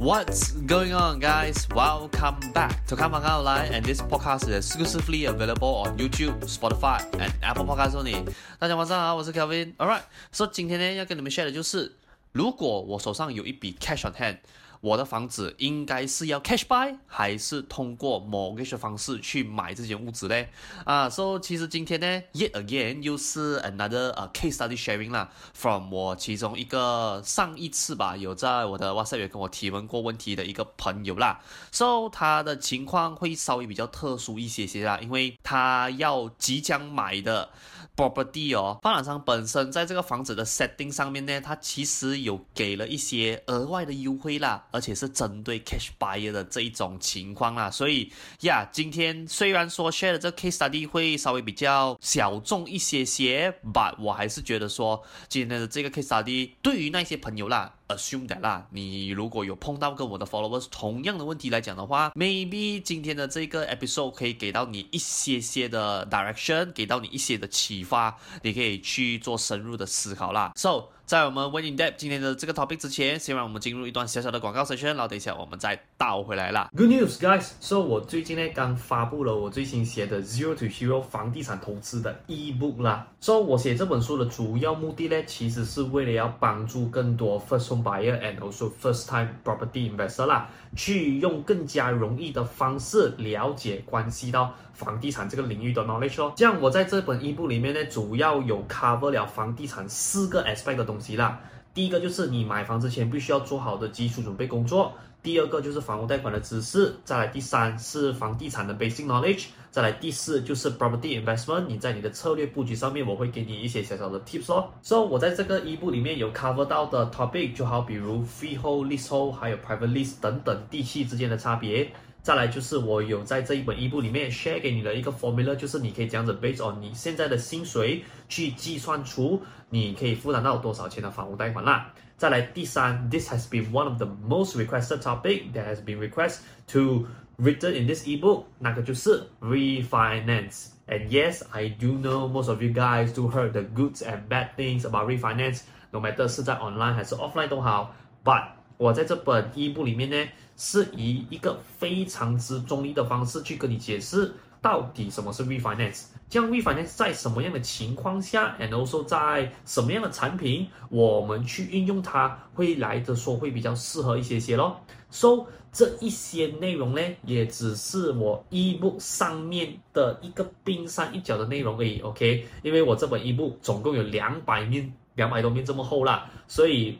What's going on, guys? Welcome back to Come On Online, and this podcast is exclusively available on YouTube, Spotify, and Apple Podcasts only. 大家晚上好，我是 Kevin. Alright, so 今天呢要跟你们 share 的就是，如果我手上有一笔 cash on hand。 我的房子应该是要 cash buy 还是通过 mortgage 方式去买这间屋子嘞？啊，所以其实今天呢，yet again 又是 another 呃 case study sharing 啦，from 我其中一个上一次吧，有在我的 WhatsApp 也跟我提问过问题的一个朋友啦。So 他的情况会稍微比较特殊一些些啦，因为他要即将买的 property 哦，发展商本身在这个房子的 setting 上面呢，他其实有给了一些额外的优惠啦。而且是针对 cash buyer 的这一种情况啦，所以呀，今天虽然说 share 的这个 case study 会稍微比较小众一些些，but 我还是觉得说今天的这个 case study 对于那些朋友啦。Assume that 啦，你如果有碰到跟我的 followers 同样的问题来讲的话，maybe 今天的这个 episode 可以给到你一些些的 direction，给到你一些的启发，你可以去做深入的思考啦。So 在我们 Went in depth 今天的这个 topic 之前，先让我们进入一段小小的广告 session，然后等一下我们再倒回来啦。Good news, guys! So 我最近呢刚发布了我最新写的 Zero to Hero 房地产投资的 ebook 啦。So 我写这本书的主要目的呢，其实是为了要帮助更多 first buyer and also first time property investor 啦，去用更加容易的方式了解关系到房地产这个领域的 knowledge 哦。这样我在这本 ebook 里面呢，主要有 cover 了房地产四个 aspect 的东西啦。第一个就是你买房之前必须要做好的基础准备工作。第二个就是房屋贷款的知识，再来第三是房地产的 basic knowledge，再来第四就是 property investment。你在你的策略布局上面，我会给你一些小小的 tips 哦。So 我在这个一部里面有 cover 到的 topic，就好比如 freehold、leasehold，还有 private lease 等等地契之间的差别。再来就是我有在这一本一部里面 share 给你的一个 formula，就是你可以这样子 based on 你现在的薪水去计算出你可以负担到多少钱的房屋贷款啦。再来第三，This has been one of the most requested topic that has been requested to written in this ebook，那个就是 refinance。And yes, I do know most of you guys do heard the goods and bad things about refinance. No matter 是在 online 还是 offline 都好，but 我在这本 ebook 里面呢，是以一个非常之中立的方式去跟你解释。 到底什么是 refinance？这样 refinance 在什么样的情况下，and also 在什么样的产品，我们去运用它，会来的说会比较适合一些些咯。So 这一些内容呢，也只是我 ebook 上面的一个冰山一角的内容而已。OK，因为我这本 ebook 总共有两百面，两百多面这么厚啦，所以。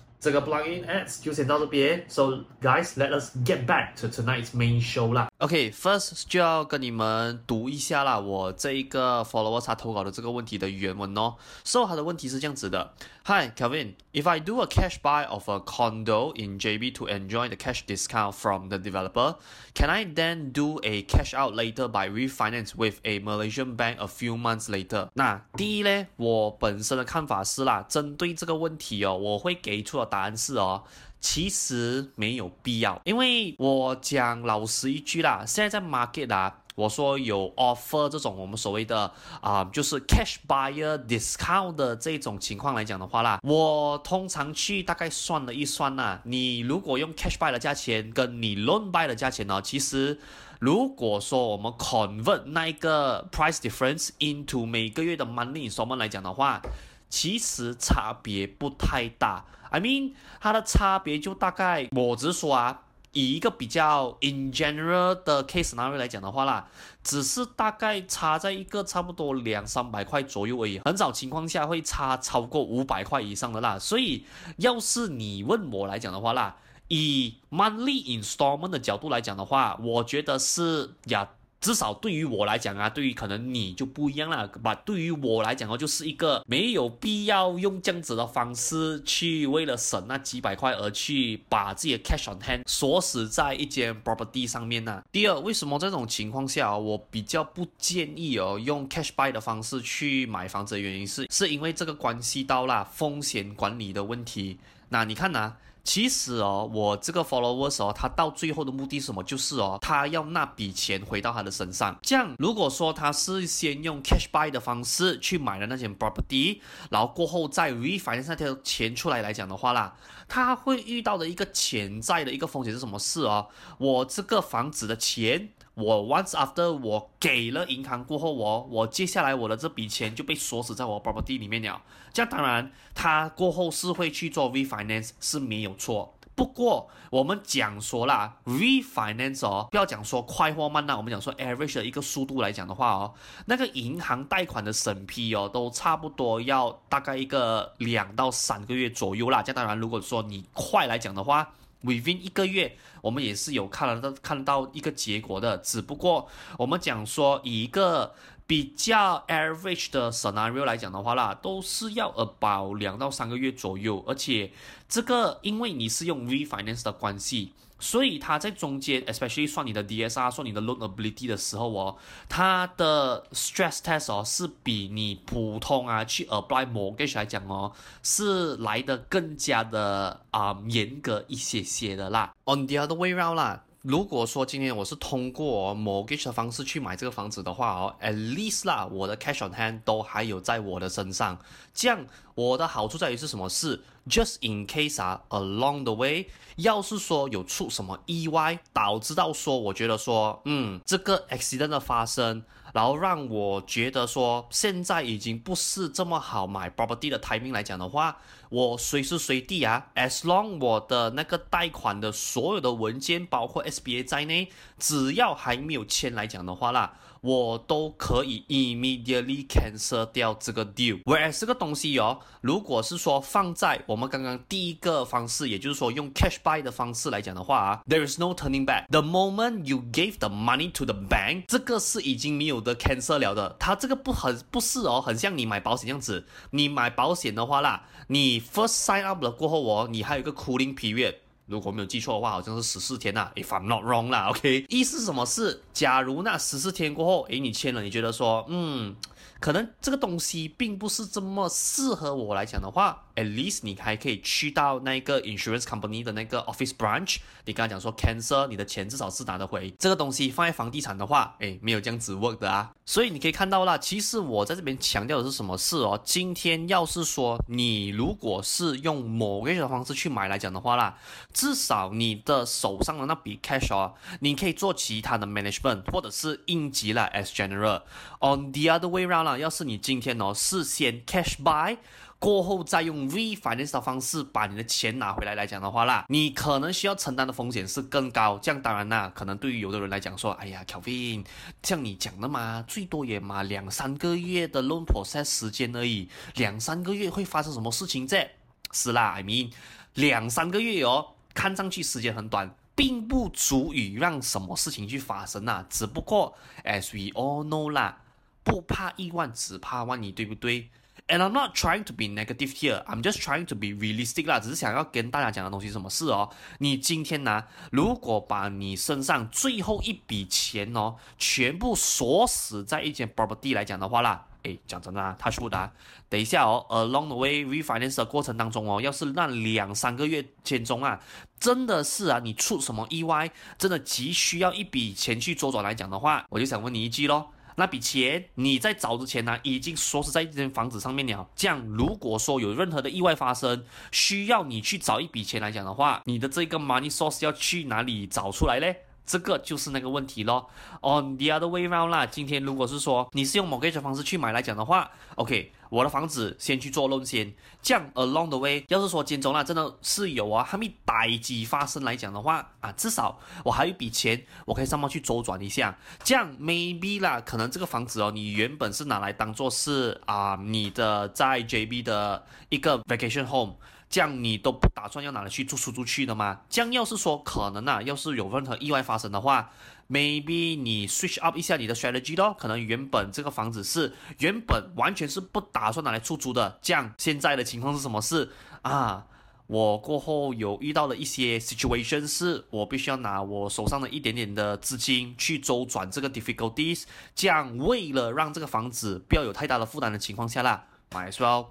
这个 plugin ads 就先到这边，So guys, let us get back to tonight's main show 啦。OK，first、okay, 就要跟你们读一下啦，我这一个 follower 他投稿的这个问题的原文哦。So 他的问题是这样子的：Hi Kevin，if I do a cash buy of a condo in JB to enjoy the cash discount from the developer，can I then do a cash out later by refinance with a Malaysian bank a few months later？那第一呢，我本身的看法是啦，针对这个问题哦，我会给出的 答案是哦。其实没有必要，因为我讲老实一句啦，现在 market 啊，我说有 offer 这种我们所谓的啊、就是 cash buyer discount 的这种情况来讲的话啦，我通常去大概算了一算呐，你如果用 cash buy 的价钱跟你 loan buy 的价钱呢，其实如果说我们 convert 那一个 price difference into 每个月的 money 双方来讲的话，其实差别不太大。I mean，它的差别就大概，我只说啊，以一个比较 in general 的 case scenario 来讲的话啦，只是大概差在一个差不多两三百块左右而已，很少情况下会差超过五百块以上的啦。所以，要是你问我来讲的话啦，以 monthly installment 的角度来讲的话，我觉得是呀。至少对于我来讲啊，对于可能你就不一样了吧。对于我来讲哦，就是一个没有必要用这样子的方式去为了省那几百块而去把自己的 cash on hand 锁死在一间 property 上面呢、第二，为什么这种情况下我比较不建议哦用 cash buy 的方式去买房子的原因是，是因为这个关系到了风险管理的问题。那你看呐、其实哦，我这个 followers 哦，他到最后的目的是什么？就是哦，他要那笔钱回到他的身上。这样，如果说他是先用 cash buy 的方式去买了那间 property，然后过后再 refund 那条钱出来来讲的话啦，他会遇到的一个潜在的一个风险是什么事哦？我这个房子的钱。我 once after 我给了银行过后，我我接下来我的这笔钱就被锁死在我 property 里面了。这样当然，他过后是会去做 refinance 是没有错。不过我们讲说啦，refinance 哦，不要讲说快或慢啦，我们讲说 average 的一个速度来讲的话哦，那个银行贷款的审批哦，都差不多要大概一个两到三个月左右啦。这样当然，如果说你快来讲的话，Within 一个月，我们也是有看了到看到一个结果的，只不过我们讲说以一个比较 average 的 scenario 来讲的话啦，都是要 about 两到三个月左右，而且这个因为你是用 refinance 的关系。所以他在中间，especially 算你的 DSR，算你的 loan ability 的时候哦，他的 stress test 哦是比你普通啊去 apply mortgage 来讲哦，是来得更加的啊、严格一些些的啦。On the other way round 啦。如果说今天我是通过 mortgage 的方式去买这个房子的话哦，at least 啦，我的 cash on hand 都还有在我的身上。这样我的好处在于是什么？是 just in case 啊，along the way，要是说有出什么意外，导致到说我觉得说，嗯，这个 accident 的发生。然后让我觉得说，现在已经不是这么好买 property 的 timing 来讲的话，我随时随地啊，as long 我的那个贷款的所有的文件，包括 SBA 在内，只要还没有签来讲的话啦。我都可以 immediately cancel 掉这个 deal。Whereas 这个东西哦，如果是说放在我们刚刚第一个方式，也就是说用 cash buy 的方式来讲的话啊，there is no turning back。The moment you gave the money to the bank，这个是已经没有的 cancel 了的。它这个不很不是哦，很像你买保险这样子。你买保险的话啦，你 first sign up 了过后哦，你还有一个 cooling period。如果没有记错的话，好像是十四天呐、啊。If I'm not wrong 啦，OK。意思是什么？是假如那十四天过后，诶，你签了，你觉得说，嗯，可能这个东西并不是这么适合我来讲的话。At least 你还可以去到那个 insurance company 的那个 office branch，你刚才讲说 cancel 你的钱至少是拿得回。这个东西放在房地产的话，哎，没有这样子 work 的啊。所以你可以看到啦，其实我在这边强调的是什么事哦？今天要是说你如果是用 mortgage 的方式去买来讲的话啦，至少你的手上的那笔 cash 哦，你可以做其他的 management 或者是应急啦 as general。On the other way round 啦，要是你今天哦是先 cash buy。过后再用 refinance 的方式把你的钱拿回来来讲的话啦，你可能需要承担的风险是更高。这样当然啦，可能对于有的人来讲说，哎呀，Kelvin，像你讲的嘛，最多也嘛两三个月的 loan process 时间而已，两三个月会发生什么事情这？是啦，I mean，两三个月哦，看上去时间很短，并不足以让什么事情去发生呐。只不过，as we all know 啦，不怕一万，只怕万一，对不对？And I'm not trying to be negative here. I'm just trying to be realistic 啦，只是想要跟大家讲的东西什么事哦？你今天呢，如果把你身上最后一笔钱哦，全部锁死在一间 property 来讲的话啦，诶，讲真的啊，touch wood 啊，等一下哦，along the way refinance 的过程当中哦，要是那两三个月间中啊，真的是啊，你出什么意外，真的急需要一笔钱去周转来讲的话，我就想问你一句咯。那笔钱你在找之前呢，已经锁死在这间房子上面了。这样，如果说有任何的意外发生，需要你去找一笔钱来讲的话，你的这个 money source 要去哪里找出来嘞？这个就是那个问题咯。On the other way round 啦，今天如果是说你是用 mortgage 方式去买来讲的话，OK，我的房子先去做 loan 先，这样 along the way，要是说间中啦，真的是有啊，还没大几发生来讲的话啊，至少我还有一笔钱，我可以上网去周转一下，这样 maybe 啦，可能这个房子哦，你原本是拿来当做是啊你的在 JB 的一个 vacation home。这样你都不打算要拿来去做出租去的吗？这样要是说可能啊，要是有任何意外发生的话，maybe 你 switch up 一下你的 strategy 咯，可能原本这个房子是原本完全是不打算拿来出租的，这样现在的情况是什么事啊？我过后有遇到了一些 situation，是我必须要拿我手上的一点点的资金去周转这个 difficulties，这样为了让这个房子不要有太大的负担的情况下啦，might as well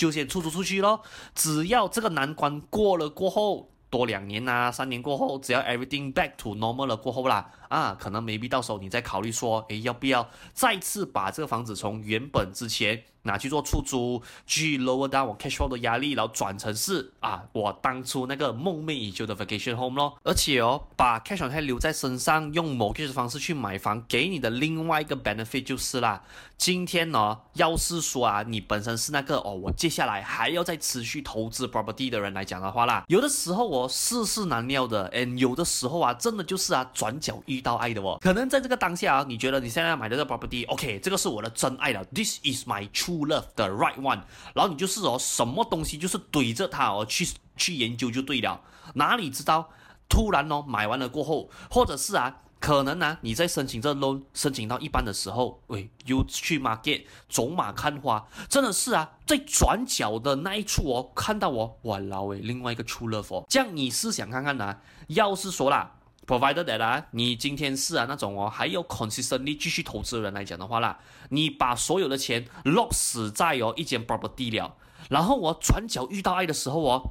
就先出租出去咯。只要这个难关过了过后，多两年啊，三年过后，只要 everything back to normal 了过后啦，啊，可能 maybe 到时候你再考虑说，诶，要不要再次把这个房子从原本之前。拿去做出租，去 lower down 我 cash flow 的压力，然后转成是啊，我当初那个梦寐以求的 vacation home 咯。而且哦，把 cash on hand 留在身上，用 mortgage 的方式去买房，给你的另外一个 benefit 就是啦，今天呢，要是说啊，你本身是那个哦，我接下来还要再持续投资 property 的人来讲的话啦，有的时候哦，世事难料的哎有的时候啊，真的就是啊，转角遇到爱的哦。可能在这个当下啊，你觉得你现在买的这个 property，OK，这个是我的真爱了，this is my true。Love the right one，然后你就是哦，什么东西就是怼着它哦，去去研究就对了。哪里知道突然哦，买完了过后，或者是啊，可能呢、啊，你在申请这 loan 申请到一半的时候，喂，又去 market 走马看花，真的是啊，在转角的那一处哦，看到我、哇老诶，另外一个 true love，这样你试想看看呐、要是说啦。Provided that 啊，你今天是啊那种哦，还有 consistently 继续投资人来讲的话啦，你把所有的钱 lock 死在哦一间 property 了，然后我转角遇到爱的时候哦，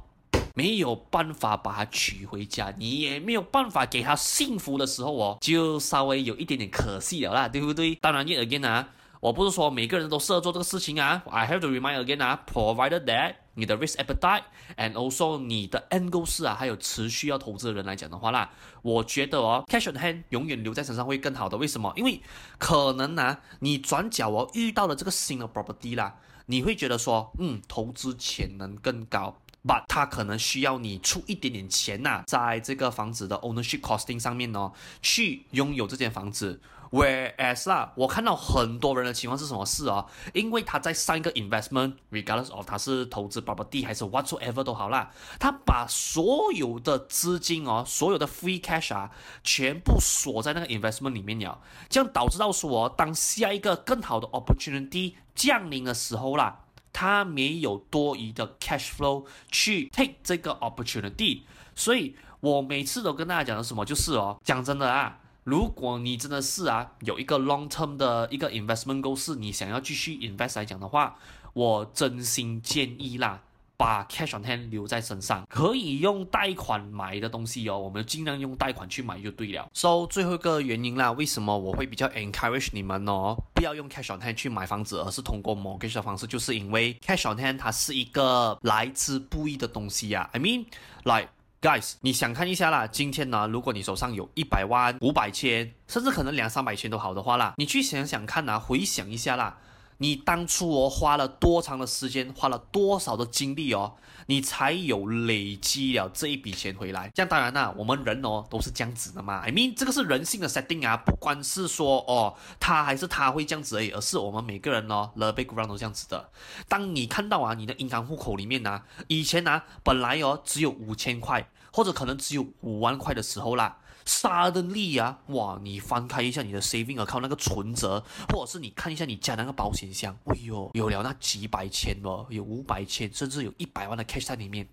没有办法把它娶回家，你也没有办法给他幸福的时候哦，就稍微有一点点可惜了啦，对不对？当然又 again 啊，我不是说每个人都适合做这个事情啊，I have to remind again 啊，provided that。你的 risk appetite and also 你的 end goal 是啊，还有持续要投资的人来讲的话啦，我觉得哦，cash on hand 永远留在身上会更好的。为什么？因为可能呢、你转角哦遇到了这个新的 property 啦，你会觉得说，嗯，投资潜能更高，but 它可能需要你出一点点钱呐、啊，在这个房子的 ownership costing 上面哦，去拥有这间房子。Whereas 啦，我看到很多人的情况是什么事哦？因为他在上一个 investment，regardless of 他是投资 property 还是 whatsoever 都好啦，他把所有的资金哦，所有的 free cash 啊，全部锁在那个 investment 里面了，这样导致到说，当下一个更好的 opportunity 降临的时候啦，他没有多余的 cash flow 去 take 这个 opportunity，所以我每次都跟大家讲的什么就是哦，讲真的啊。如果你真的是啊，有一个 long term 的一个 investment goal，是你想要继续 invest 来讲的话，我真心建议啦，把 cash on hand 留在身上，可以用贷款买的东西哦，我们尽量用贷款去买就对了。So 最后一个原因啦，为什么我会比较 encourage 你们哦，不要用 cash on hand 去买房子，而是通过 mortgage 的方式，就是因为 cash on hand 它是一个来之不易的东西呀、啊。I mean like。Guys，你想看一下啦？今天呢，如果你手上有一百万、五百千，甚至可能两三百千都好的话啦，你去想想看呐，回想一下啦，你当初哦花了多长的时间，花了多少的精力哦，你才有累积了这一笔钱回来？这样当然啦，我们人哦都是这样子的嘛。I mean，这个是人性的 setting 啊，不管是说哦他还是他会这样子而已，而是我们每个人哦，the background 都这样子的。当你看到啊，你的银行户口里面呢，以前呢本来哦只有五千块。或者可能只有五万块的时候啦，suddenly 啊，哇！你翻开一下你的 saving 啊，靠那个存折，或者是你看一下你家那个保险箱，哎呦，有了那几百千哦，有五百千，甚至有一百万的 cash 在里面，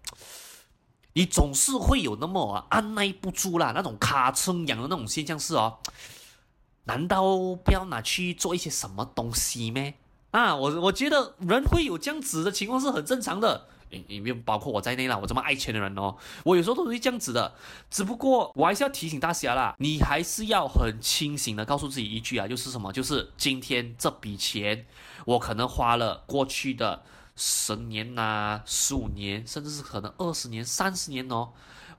你总是会有那么按捺不住啦，那种卡称痒的那种现象是哦，难道不要拿去做一些什么东西咩？啊，我我觉得人会有这样子的情况是很正常的。里面包括我在内啦，我这么爱钱的人哦，我有时候都是这样子的。只不过我还是要提醒大家啦，你还是要很清醒的告诉自己一句啊，就是什么？就是今天这笔钱，我可能花了过去的十年呐、十五年，甚至是可能二十年、三十年哦，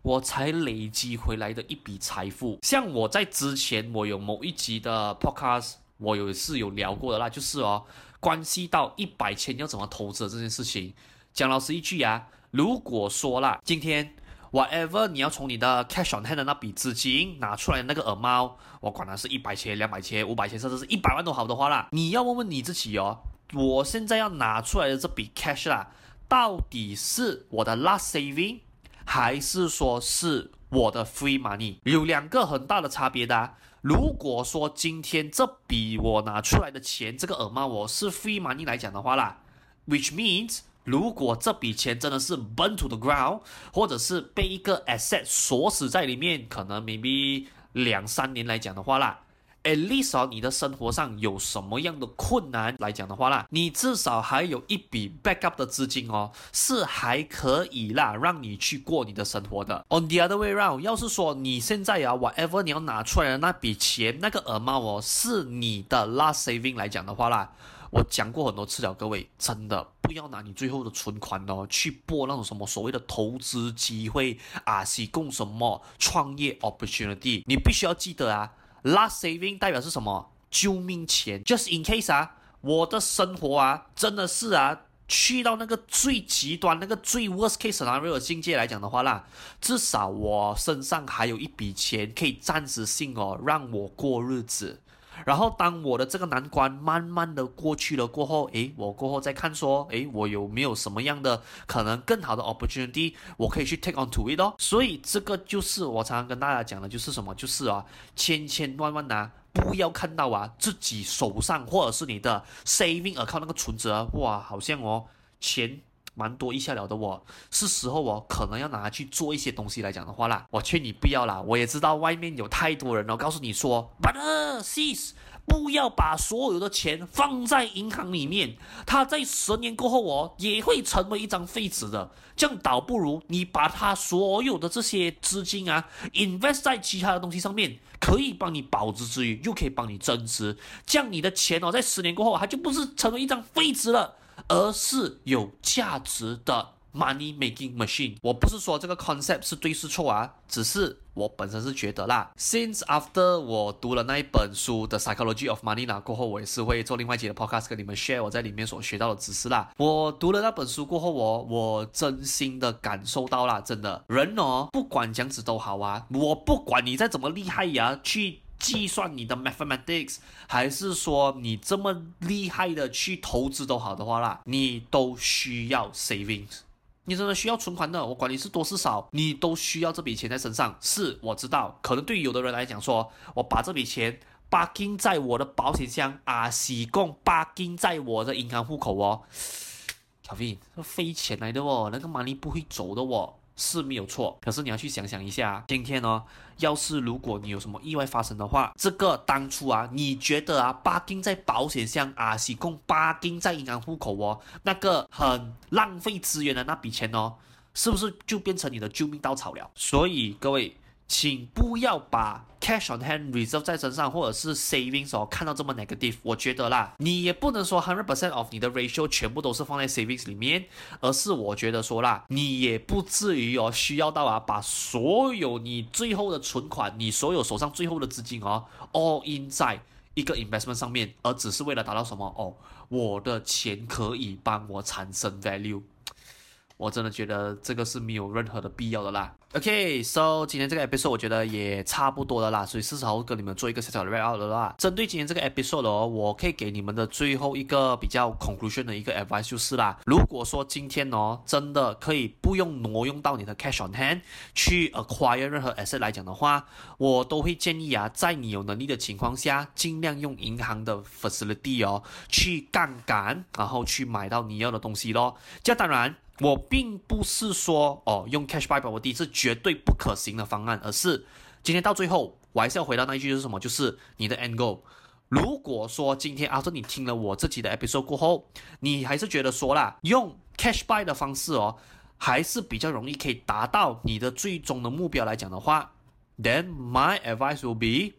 我才累积回来的一笔财富。像我在之前，我有某一集的 podcast，我有是有聊过的啦，就是哦，关系到一百千要怎么投资的这件事情。讲老实一句啊，如果说啦，今天 whatever 你要从你的 cash on hand 的那笔资金拿出来的那个 amount，我管它是一百千、两百千、五百千，甚至是一百万都好的话啦，你要问问你自己哦，我现在要拿出来的这笔 cash 啦，到底是我的 last saving，还是说是我的 free money？有两个很大的差别的。如果说今天这笔我拿出来的钱，这个 amount 我是 free money 来讲的话啦，which means 如果这笔钱真的是 burn to the ground，或者是被一个 asset 锁死在里面，可能 maybe 两三年来讲的话啦。at least，你的生活上有什么样的困难来讲的话啦，你至少还有一笔 backup 的资金哦，是还可以啦，让你去过你的生活的。On the other way round，要是说你现在啊，whatever 你要拿出来的那笔钱，那个 amount 哦，是你的 last saving 来讲的话啦，我讲过很多次了，各位真的不要拿你最后的存款哦，去搏那种什么所谓的投资机会啊，提供什么创业 opportunity，你必须要记得啊。Last saving 代表是什么？救命钱，just in case 啊，我的生活啊，真的是啊，去到那个最极端、那个最 worst case scenario 的境界来讲的话啦，至少我身上还有一笔钱可以暂时性哦，让我过日子。然后当我的这个难关慢慢的过去了过后，诶，我过后再看说，诶，我有没有什么样的可能更好的 opportunity，我可以去 take on to it 哦。所以这个就是我常常跟大家讲的，就是什么，就是啊，千千万万呐，不要看到啊自己手上或者是你的 saving account 那个存折，哇，好像哦钱。蛮多一下了的我，是时候哦，可能要拿去做一些东西来讲的话啦，我劝你不要啦。我也知道外面有太多人哦，告诉你说，Brother sis，不要把所有的钱放在银行里面，它在十年过后哦，也会成为一张废纸的。这样倒不如你把它所有的这些资金啊，invest 在其他的东西上面，可以帮你保值之余，又可以帮你增值。这样你的钱哦，在十年过后，它就不是成为一张废纸了。而是有价值的 money making machine。我不是说这个 concept 是对是错啊，只是我本身是觉得啦。Since after 我读了那一本书 The Psychology of Money 啦过后，我也是会做另外一集的 podcast 跟你们 share 我在里面所学到的知识啦。我读了那本书过后，我我真心的感受到啦，真的人哦，不管这样子都好啊，我不管你再怎么厉害呀，去。计算你的 mathematics，还是说你这么厉害的去投资都好的话啦，你都需要 savings，你真的需要存款的。我管你是多是少，你都需要这笔钱在身上。是，我知道，可能对有的人来讲说，我把这笔钱 b a r k i n g 在我的保险箱啊，洗共 b a r k i n g 在我的银行户口哦。Kevin，这废钱来的哦，那个 money 不会走的哦。是没有错，可是你要去想想一下，今天呢，要是如果你有什么意外发生的话，这个当初啊，你觉得啊，八金在保险箱啊，是供巴金在银行户口哦，那个很浪费资源的那笔钱哦，是不是就变成你的救命稻草了？所以各位。请不要把 cash on hand reserve 在身上，或者是 savings 哦，看到这么 negative。我觉得啦，你也不能说 hundred percent of 你的 ratio 全部都是放在 savings 里面，而是我觉得说啦，你也不至于哦，需要到啊，把所有你最后的存款，你所有手上最后的资金哦，all in 在一个 investment 上面，而只是为了达到什么哦，我的钱可以帮我产生 value。我真的觉得这个是没有任何的必要的啦。OK，so、今天这个 episode 我觉得也差不多了啦，所以是时候跟你们做一个小小的 wrap up 了啦。针对今天这个 episode 哦，我可以给你们的最后一个比较 conclusion 的一个 advice 就是啦，如果说今天哦真的可以不用挪用到你的 cash on hand 去 acquire 任何 asset 来讲的话，我都会建议啊，在你有能力的情况下，尽量用银行的 facility 哦去杠杆，然后去买到你要的东西咯。这当然。我并不是说哦，用 cash buy property 是绝对不可行的方案，而是今天到最后，我还是要回到那一句，就是什么？就是你的 end goal。如果说今天啊，说你听了我这集的 episode 过后，你还是觉得说啦，用 cash buy 的方式哦，还是比较容易可以达到你的最终的目标来讲的话，then my advice will be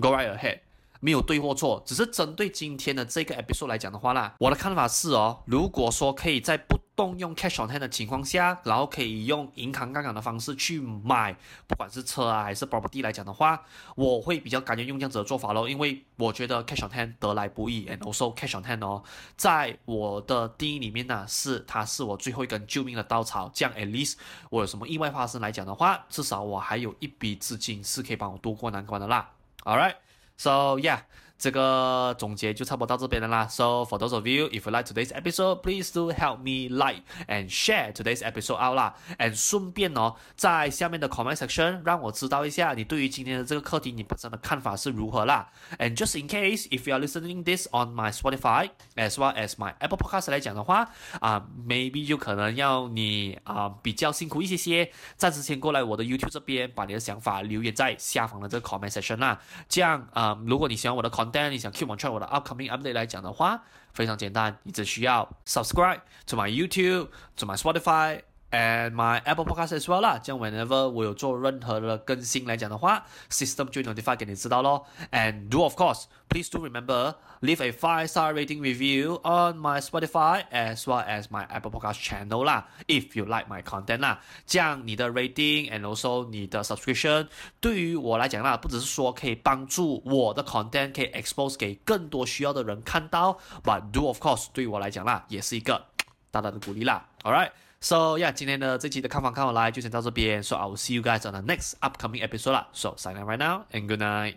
go right ahead。没有对或错，只是针对今天的这个 episode 来讲的话啦，我的看法是哦，如果说可以在不动用 cash on hand 的情况下，然后可以用银行杠杆的方式去买，不管是车啊还是 property 来讲的话，我会比较感觉用这样子的做法咯，因为我觉得 cash on hand 得来不易，and also cash on hand 哦，在我的定义里面呢，是它是我最后一根救命的稻草，这样 at least 我有什么意外发生来讲的话，至少我还有一笔资金是可以帮我度过难关的啦。All right。So yeah，这个总结就差不多到这边了啦。So for those of you if you like today's episode, please do help me like and share today's episode out 啦。And 顺便哦，在下面的 comment section 让我知道一下你对于今天的这个课题你本身的看法是如何啦。And just in case if you are listening this on my Spotify as well as my Apple Podcast 来讲的话，啊、uh,，maybe 就可能要你啊、uh, 比较辛苦一些些，暂时先过来我的 YouTube 这边把你的想法留言在下方的这个 comment section 啦。这样啊，uh, 如果你喜欢我的 content 但你想 keep on track 我的 upcoming update 来讲的话，非常简单，你只需要 subscribe to my YouTube, to my Spotify and my Apple Podcast as well 啦。这样 whenever 我有做任何的更新来讲的话，system 就 notify 给你知道咯。And do of course, please do remember leave a five star rating review on my Spotify as well as my Apple Podcast channel 啦。If you like my content 啦，这样你的 rating and also 你的 subscription 对于我来讲啦，不只是说可以帮助我的 content 可以 expose 给更多需要的人看到，but do of course 对于我来讲啦，也是一个大大的鼓励啦。All right。So yeah，今天的这期的看房看我来就先到这边。So I will see you guys on the next upcoming episode 啦。So sign out right now and good night.